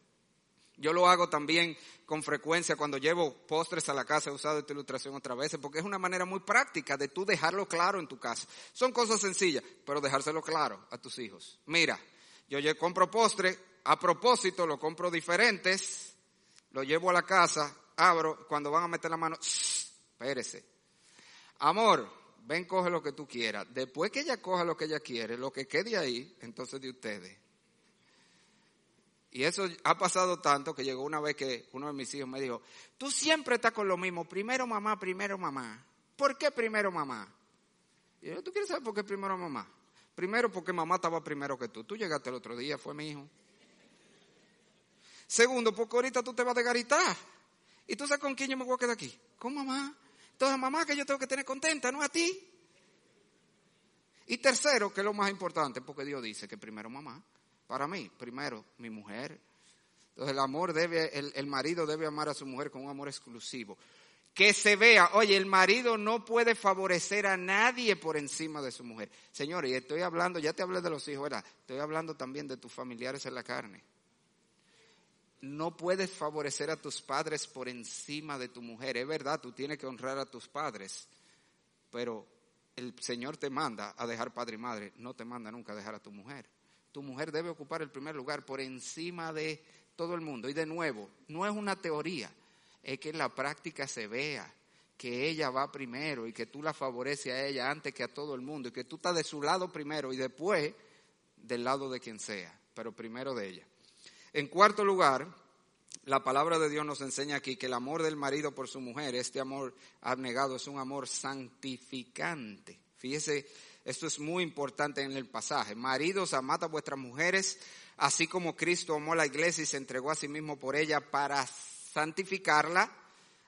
Speaker 1: Yo lo hago también con frecuencia cuando llevo postres a la casa, he usado esta ilustración otra vez, porque es una manera muy práctica de tú dejarlo claro en tu casa. Son cosas sencillas, pero dejárselo claro a tus hijos. Mira, yo compro postre, a propósito lo compro diferentes, lo llevo a la casa, abro, cuando van a meter la mano, espérese. Amor, ven, coge lo que tú quieras. Después que ella coja lo que ella quiere, lo que quede ahí, entonces de ustedes. Y eso ha pasado tanto que llegó una vez que uno de mis hijos me dijo, tú siempre estás con lo mismo, primero mamá, primero mamá. ¿Por qué primero mamá? Y yo, ¿tú quieres saber por qué primero mamá? Primero porque mamá estaba primero que tú. Tú llegaste el otro día, fue mi hijo. Segundo, porque ahorita tú te vas de garitar. ¿Y tú sabes con quién yo me voy a quedar aquí? Con mamá. Entonces, mamá que yo tengo que tener contenta, no a ti. Y tercero, que es lo más importante, porque Dios dice que primero mamá para mí, primero, mi mujer. Entonces el amor debe, el, marido debe amar a su mujer con un amor exclusivo. Que se vea, oye, el marido no puede favorecer a nadie por encima de su mujer. Señores, y estoy hablando, ya te hablé de los hijos, ¿verdad? Estoy hablando también de tus familiares en la carne. No puedes favorecer a tus padres por encima de tu mujer. Es verdad, tú tienes que honrar a tus padres, pero el Señor te manda a dejar padre y madre, no te manda nunca a dejar a tu mujer tu mujer debe ocupar el primer lugar por encima de todo el mundo. Y de nuevo, no es una teoría, es que en la práctica se vea que ella va primero y que tú la favoreces a ella antes que a todo el mundo y que tú estás de su lado primero y después del lado de quien sea, pero primero de ella. En cuarto lugar, la palabra de Dios nos enseña aquí que el amor del marido por su mujer, este amor abnegado, es un amor santificante. Fíjese esto es muy importante en el pasaje. Maridos, amad a vuestras mujeres, así como Cristo amó la iglesia y se entregó a sí mismo por ella para santificarla,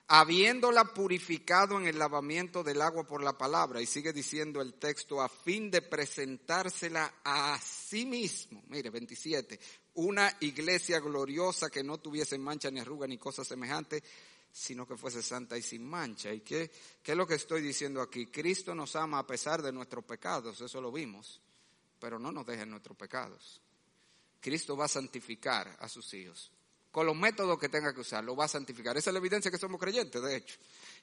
Speaker 1: habiéndola purificado en el lavamiento del agua por la palabra. Y sigue diciendo el texto, a fin de presentársela a sí mismo. Mire, 27. Una iglesia gloriosa que no tuviese mancha ni arruga ni cosa semejante, sino que fuese santa y sin mancha. ¿Y qué, qué, es lo que estoy diciendo aquí? Cristo nos ama a pesar de nuestros pecados, eso lo vimos, pero no nos deja en nuestros pecados. Cristo va a santificar a sus hijos. Con los métodos que tenga que usar, lo va a santificar. Esa es la evidencia que somos creyentes, de hecho,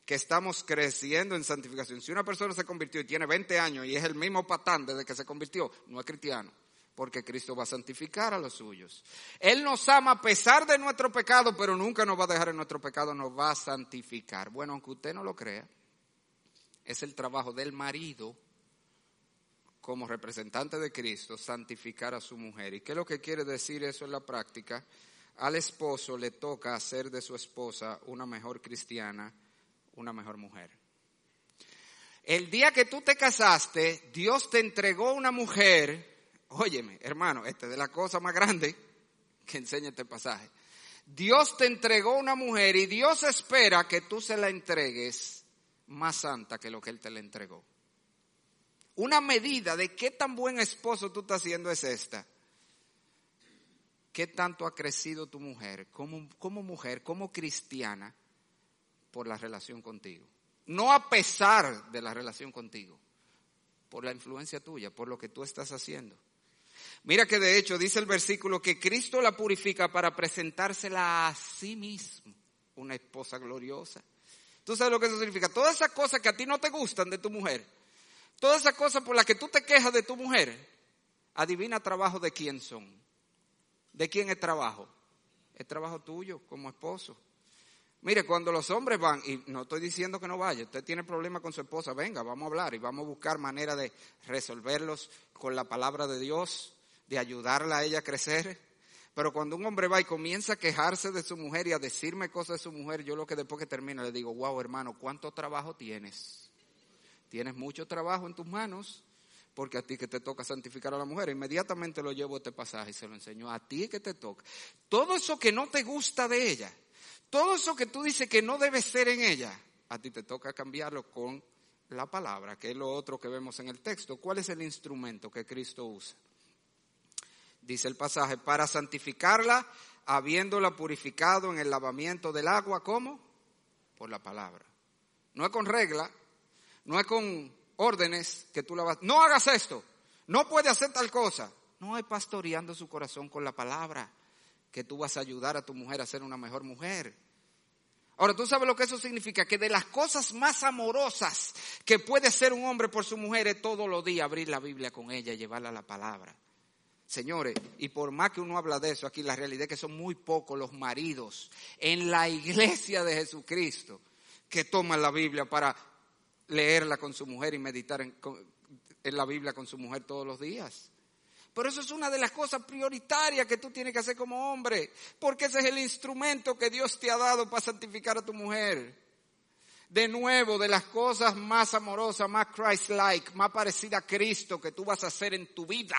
Speaker 1: que estamos creciendo en santificación. Si una persona se convirtió y tiene 20 años y es el mismo patán desde que se convirtió, no es cristiano porque Cristo va a santificar a los suyos. Él nos ama a pesar de nuestro pecado, pero nunca nos va a dejar en nuestro pecado, nos va a santificar. Bueno, aunque usted no lo crea, es el trabajo del marido como representante de Cristo santificar a su mujer. ¿Y qué es lo que quiere decir eso en la práctica? Al esposo le toca hacer de su esposa una mejor cristiana, una mejor mujer. El día que tú te casaste, Dios te entregó una mujer Óyeme, hermano, esta es de la cosa más grande que enseña este pasaje. Dios te entregó una mujer y Dios espera que tú se la entregues más santa que lo que Él te la entregó. Una medida de qué tan buen esposo tú estás haciendo es esta. ¿Qué tanto ha crecido tu mujer como mujer, como cristiana, por la relación contigo? No a pesar de la relación contigo, por la influencia tuya, por lo que tú estás haciendo. Mira que de hecho dice el versículo que Cristo la purifica para presentársela a sí mismo, una esposa gloriosa. ¿Tú sabes lo que eso significa? Todas esas cosas que a ti no te gustan de tu mujer, todas esas cosas por las que tú te quejas de tu mujer, adivina trabajo de quién son. ¿De quién es trabajo? Es trabajo tuyo como esposo. Mire, cuando los hombres van, y no estoy diciendo que no vaya, usted tiene problemas con su esposa, venga, vamos a hablar y vamos a buscar manera de resolverlos con la palabra de Dios, de ayudarla a ella a crecer. Pero cuando un hombre va y comienza a quejarse de su mujer y a decirme cosas de su mujer, yo lo que después que termina le digo, wow hermano, ¿cuánto trabajo tienes? Tienes mucho trabajo en tus manos, porque a ti que te toca santificar a la mujer. Inmediatamente lo llevo a este pasaje y se lo enseño. A ti que te toca. Todo eso que no te gusta de ella, todo eso que tú dices que no debe ser en ella, a ti te toca cambiarlo con la palabra, que es lo otro que vemos en el texto. ¿Cuál es el instrumento que Cristo usa? Dice el pasaje, para santificarla, habiéndola purificado en el lavamiento del agua, ¿cómo? Por la palabra. No es con regla, no es con órdenes que tú la vas, no hagas esto, no puedes hacer tal cosa. No es pastoreando su corazón con la palabra que tú vas a ayudar a tu mujer a ser una mejor mujer. Ahora, ¿tú sabes lo que eso significa? Que de las cosas más amorosas que puede ser un hombre por su mujer es todos los días abrir la Biblia con ella y llevarla a la palabra. Señores, y por más que uno habla de eso, aquí la realidad es que son muy pocos los maridos en la iglesia de Jesucristo que toman la Biblia para leerla con su mujer y meditar en, en la Biblia con su mujer todos los días. Pero eso es una de las cosas prioritarias que tú tienes que hacer como hombre, porque ese es el instrumento que Dios te ha dado para santificar a tu mujer. De nuevo, de las cosas más amorosas, más Christ-like, más parecida a Cristo que tú vas a hacer en tu vida,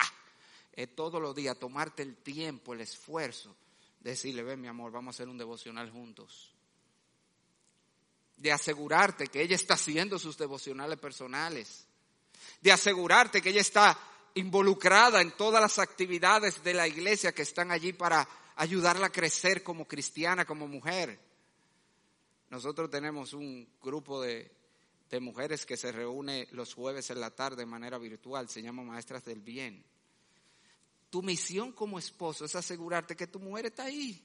Speaker 1: todos los días tomarte el tiempo, el esfuerzo, de decirle, ven mi amor, vamos a hacer un devocional juntos. De asegurarte que ella está haciendo sus devocionales personales. De asegurarte que ella está involucrada en todas las actividades de la iglesia que están allí para ayudarla a crecer como cristiana, como mujer. Nosotros tenemos un grupo de, de, mujeres que se reúne los jueves en la tarde de manera virtual, se llama Maestras del Bien. Tu misión como esposo es asegurarte que tu mujer está ahí,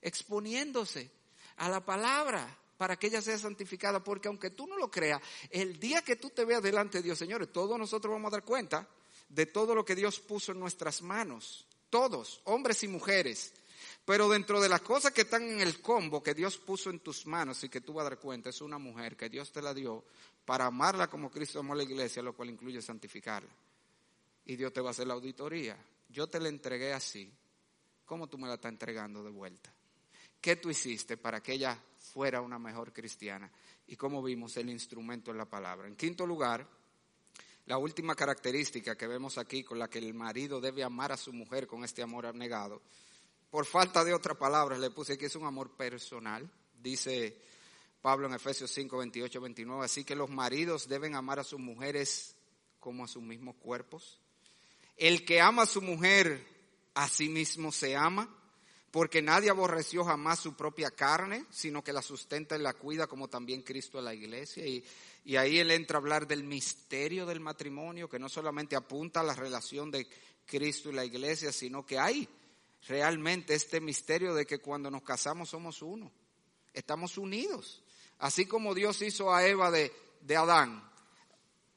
Speaker 1: exponiéndose a la palabra para que ella sea santificada, porque aunque tú no lo creas, el día que tú te veas delante de Dios, señores, todos nosotros vamos a dar cuenta de todo lo que Dios puso en nuestras manos, todos, hombres y mujeres. Pero dentro de las cosas que están en el combo que Dios puso en tus manos y que tú vas a dar cuenta, es una mujer que Dios te la dio para amarla como Cristo amó a la iglesia, lo cual incluye santificarla. Y Dios te va a hacer la auditoría. Yo te la entregué así. ¿Cómo tú me la estás entregando de vuelta? ¿Qué tú hiciste para que ella fuera una mejor cristiana? Y cómo vimos el instrumento en la palabra. En quinto lugar, la última característica que vemos aquí con la que el marido debe amar a su mujer con este amor abnegado, por falta de otra palabra le puse que es un amor personal, dice Pablo en Efesios 5, 28, 29, así que los maridos deben amar a sus mujeres como a sus mismos cuerpos. El que ama a su mujer, a sí mismo se ama, porque nadie aborreció jamás su propia carne, sino que la sustenta y la cuida como también Cristo a la iglesia. Y, y ahí él entra a hablar del misterio del matrimonio, que no solamente apunta a la relación de Cristo y la iglesia, sino que hay realmente este misterio de que cuando nos casamos somos uno, estamos unidos. Así como Dios hizo a Eva de, de Adán,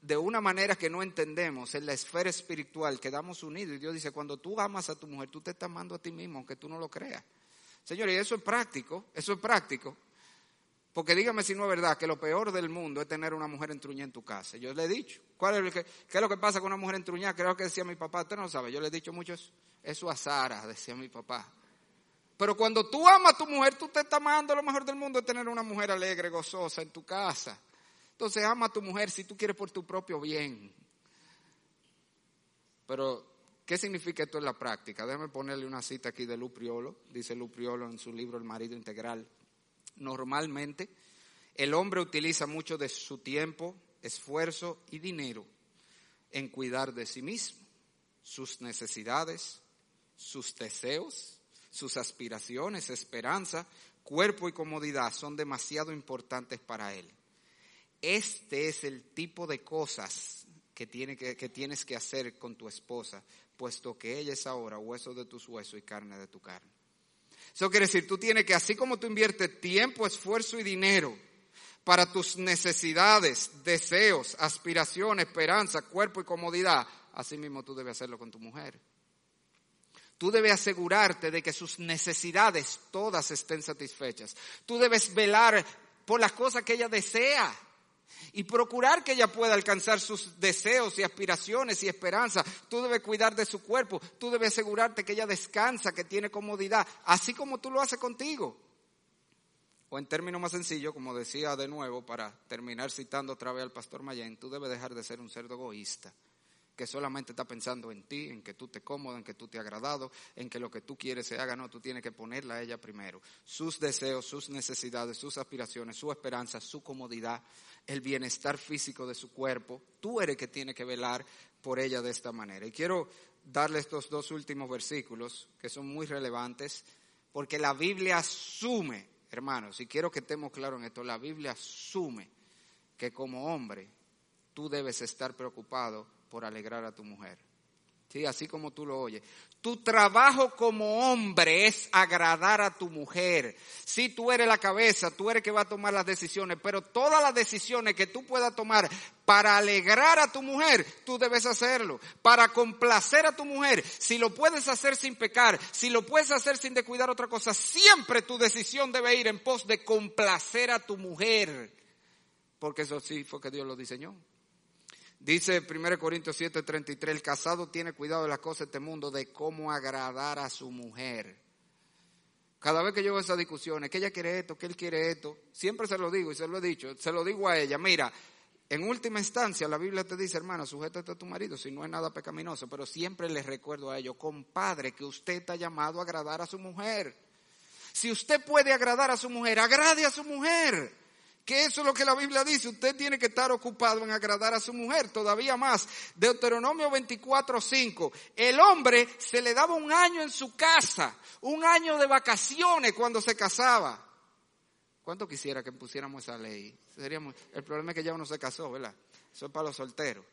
Speaker 1: de una manera que no entendemos, en la esfera espiritual, quedamos unidos. Y Dios dice, cuando tú amas a tu mujer, tú te estás amando a ti mismo, aunque tú no lo creas. Señores, eso es práctico, eso es práctico. Porque dígame si no es verdad que lo peor del mundo es tener una mujer entruñada en tu casa. Yo le he dicho. ¿Cuál es ¿Qué es lo que pasa con una mujer entruñada? Creo que decía mi papá. Usted no lo sabe. Yo le he dicho mucho eso. Eso a Sara, decía mi papá. Pero cuando tú amas a tu mujer, tú te estás amando lo mejor del mundo es tener una mujer alegre, gozosa en tu casa. Entonces ama a tu mujer si tú quieres por tu propio bien. Pero, ¿qué significa esto en la práctica? Déjame ponerle una cita aquí de Lupriolo. Dice Lupriolo en su libro El marido integral normalmente, el hombre utiliza mucho de su tiempo, esfuerzo y dinero en cuidar de sí mismo, sus necesidades, sus deseos, sus aspiraciones, esperanza, cuerpo y comodidad son demasiado importantes para él. Este es el tipo de cosas que, tiene que, que, tienes que hacer con tu esposa, puesto que ella es ahora hueso de tus huesos y carne de tu carne. Eso quiere decir, tú tienes que, así como tú inviertes tiempo, esfuerzo y dinero para tus necesidades, deseos, aspiraciones, esperanza, cuerpo y comodidad, así mismo tú debes hacerlo con tu mujer. Tú debes asegurarte de que sus necesidades todas estén satisfechas. Tú debes velar por las cosas que ella desea. Y procurar que ella pueda alcanzar sus deseos y aspiraciones y esperanzas. Tú debes cuidar de su cuerpo, tú debes asegurarte que ella descansa, que tiene comodidad, así como tú lo haces contigo. O en términos más sencillos, como decía de nuevo, para terminar citando otra vez al pastor Mayen, tú debes dejar de ser un cerdo egoísta que solamente está pensando en ti, en que tú te cómodo, en que tú te agradado, en que lo que tú quieres se haga. No, tú tienes que ponerla a ella primero. Sus deseos, sus necesidades, sus aspiraciones, su esperanza, su comodidad, el bienestar físico de su cuerpo. Tú eres que tiene que velar por ella de esta manera. Y quiero darle estos dos últimos versículos que son muy relevantes porque la Biblia asume, hermanos, y quiero que estemos claros en esto, la Biblia asume que como hombre tú debes estar preocupado por alegrar a tu mujer. Sí, así como tú lo oyes. Tu trabajo como hombre es agradar a tu mujer. Si tú eres la cabeza, tú eres que va a tomar las decisiones, pero todas las decisiones que tú puedas tomar para alegrar a tu mujer, tú debes hacerlo. Para complacer a tu mujer, si lo puedes hacer sin pecar, si lo puedes hacer sin descuidar otra cosa, siempre tu decisión debe ir en pos de complacer a tu mujer. Porque eso sí fue que Dios lo diseñó. Dice 1 Corintios 7:33, el casado tiene cuidado de las cosas de este mundo, de cómo agradar a su mujer. Cada vez que yo veo esas discusiones, que ella quiere esto, que él quiere esto, siempre se lo digo y se lo he dicho, se lo digo a ella, mira, en última instancia la Biblia te dice, hermano, sujétate a tu marido si no es nada pecaminoso, pero siempre les recuerdo a ellos, compadre, que usted está llamado a agradar a su mujer. Si usted puede agradar a su mujer, agrade a su mujer. Que eso es lo que la Biblia dice. Usted tiene que estar ocupado en agradar a su mujer. Todavía más. Deuteronomio 24:5. El hombre se le daba un año en su casa, un año de vacaciones cuando se casaba. ¿Cuánto quisiera que pusiéramos esa ley? Seríamos, el problema es que ya uno se casó, ¿verdad? Eso es para los solteros.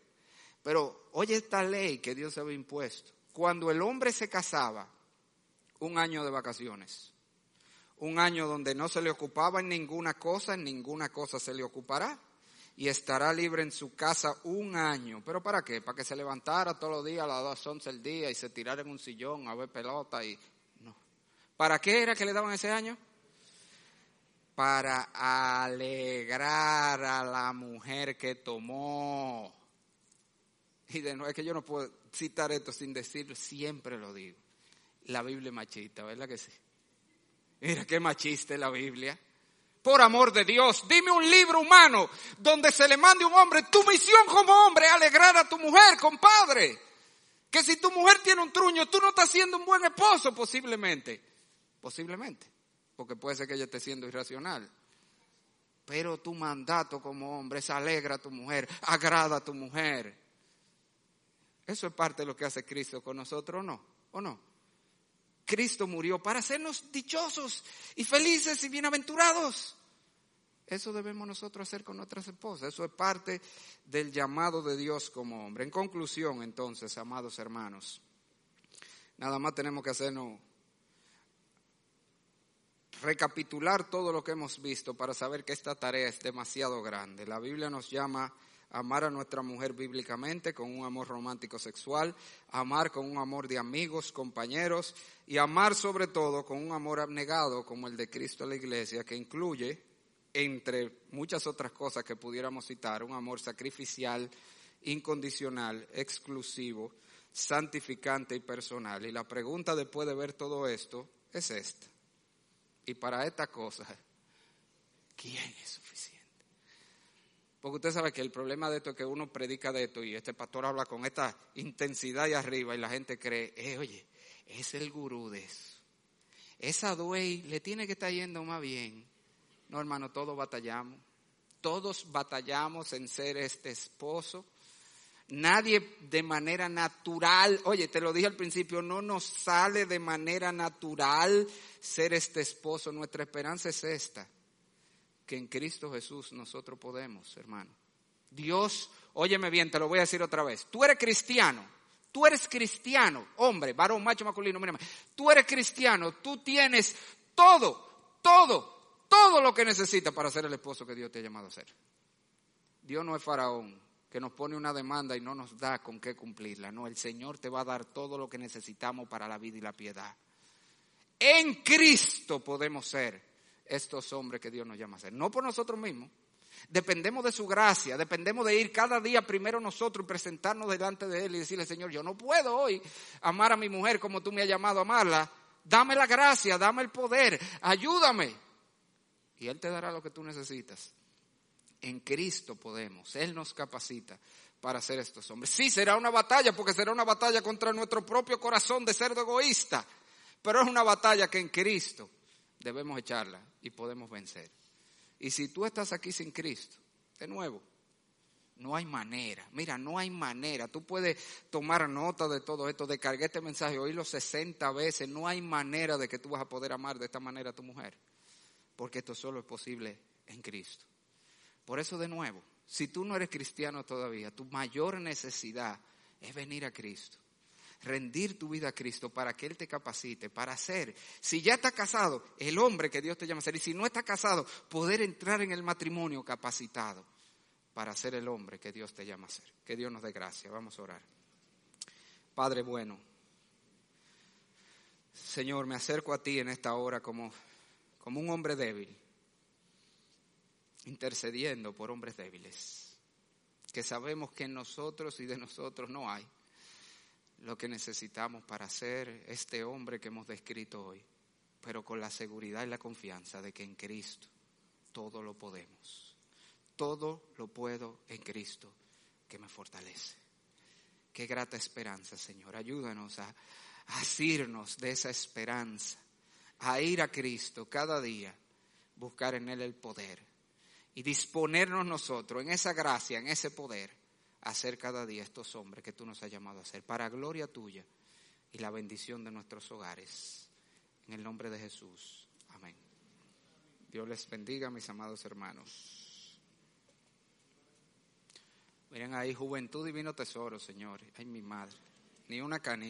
Speaker 1: Pero oye esta ley que Dios había impuesto. Cuando el hombre se casaba, un año de vacaciones un año donde no se le ocupaba en ninguna cosa, en ninguna cosa se le ocupará. Y estará libre en su casa un año. ¿Pero para qué? Para que se levantara todos los días a las dos once del día y se tirara en un sillón a ver pelota y... No. ¿Para qué era que le daban ese año? Para alegrar a la mujer que tomó. Y de nuevo, es que yo no puedo citar esto sin decirlo, siempre lo digo. La Biblia machista, ¿verdad que sí? Mira qué machista es la Biblia. Por amor de Dios, dime un libro humano donde se le mande un hombre, tu misión como hombre, alegrar a tu mujer, compadre. Que si tu mujer tiene un truño, tú no estás siendo un buen esposo, posiblemente. Posiblemente. Porque puede ser que ella esté siendo irracional. Pero tu mandato como hombre es alegra a tu mujer, agrada a tu mujer. Eso es parte de lo que hace Cristo con nosotros, ¿o no? ¿O no? Cristo murió para hacernos dichosos y felices y bienaventurados. Eso debemos nosotros hacer con nuestras esposas. Eso es parte del llamado de Dios como hombre. En conclusión, entonces, amados hermanos, nada más tenemos que hacernos recapitular todo lo que hemos visto para saber que esta tarea es demasiado grande. La Biblia nos llama amar a nuestra mujer bíblicamente con un amor romántico sexual, amar con un amor de amigos, compañeros y amar sobre todo con un amor abnegado como el de Cristo a la iglesia que incluye, entre muchas otras cosas que pudiéramos citar, un amor sacrificial, incondicional, exclusivo, santificante y personal. Y la pregunta después de ver todo esto es esta. Y para esta cosa, ¿quién es suficiente? Porque usted sabe que el problema de esto es que uno predica de esto y este pastor habla con esta intensidad y arriba y la gente cree, eh, oye, es el gurú de eso. Esa duey le tiene que estar yendo más bien. No, hermano, todos batallamos. Todos batallamos en ser este esposo. Nadie de manera natural, oye, te lo dije al principio, no nos sale de manera natural ser este esposo. Nuestra esperanza es esta que en Cristo Jesús nosotros podemos, hermano. Dios, óyeme bien, te lo voy a decir otra vez. Tú eres cristiano, tú eres cristiano, hombre, varón, macho, masculino, mira, tú eres cristiano, tú tienes todo, todo, todo lo que necesitas para ser el esposo que Dios te ha llamado a ser. Dios no es faraón que nos pone una demanda y no nos da con qué cumplirla. No, el Señor te va a dar todo lo que necesitamos para la vida y la piedad. En Cristo podemos ser estos hombres que Dios nos llama a ser. No por nosotros mismos, Dependemos de su gracia, dependemos de ir cada día primero nosotros y presentarnos delante de Él y decirle, Señor, yo no puedo hoy amar a mi mujer como tú me has llamado a amarla. Dame la gracia, dame el poder, ayúdame. Y Él te dará lo que tú necesitas. En Cristo podemos, Él nos capacita para ser estos hombres. Sí, será una batalla, porque será una batalla contra nuestro propio corazón de ser egoísta, pero es una batalla que en Cristo debemos echarla y podemos vencer. Y si tú estás aquí sin Cristo, de nuevo, no hay manera. Mira, no hay manera. Tú puedes tomar nota de todo esto, descargué este mensaje, oírlo 60 veces. No hay manera de que tú vas a poder amar de esta manera a tu mujer. Porque esto solo es posible en Cristo. Por eso, de nuevo, si tú no eres cristiano todavía, tu mayor necesidad es venir a Cristo rendir tu vida a Cristo para que Él te capacite para ser, si ya está casado, el hombre que Dios te llama a ser, y si no está casado, poder entrar en el matrimonio capacitado para ser el hombre que Dios te llama a ser. Que Dios nos dé gracia. Vamos a orar. Padre bueno, Señor, me acerco a ti en esta hora como, como un hombre débil, intercediendo por hombres débiles, que sabemos que en nosotros y de nosotros no hay lo que necesitamos para ser este hombre que hemos descrito hoy, pero con la seguridad y la confianza de que en Cristo todo lo podemos. Todo lo puedo en Cristo que me fortalece. Qué grata esperanza, Señor. Ayúdanos a, asirnos de esa esperanza, a ir a Cristo cada día, buscar en Él el poder y disponernos nosotros en esa gracia, en ese poder hacer cada día estos hombres que tú nos has llamado a hacer, para gloria tuya y la bendición de nuestros hogares. En el nombre de Jesús. Amén. Dios les bendiga, mis amados hermanos. Miren ahí, juventud divino tesoro, Señor. Ay, mi madre. Ni una canilla.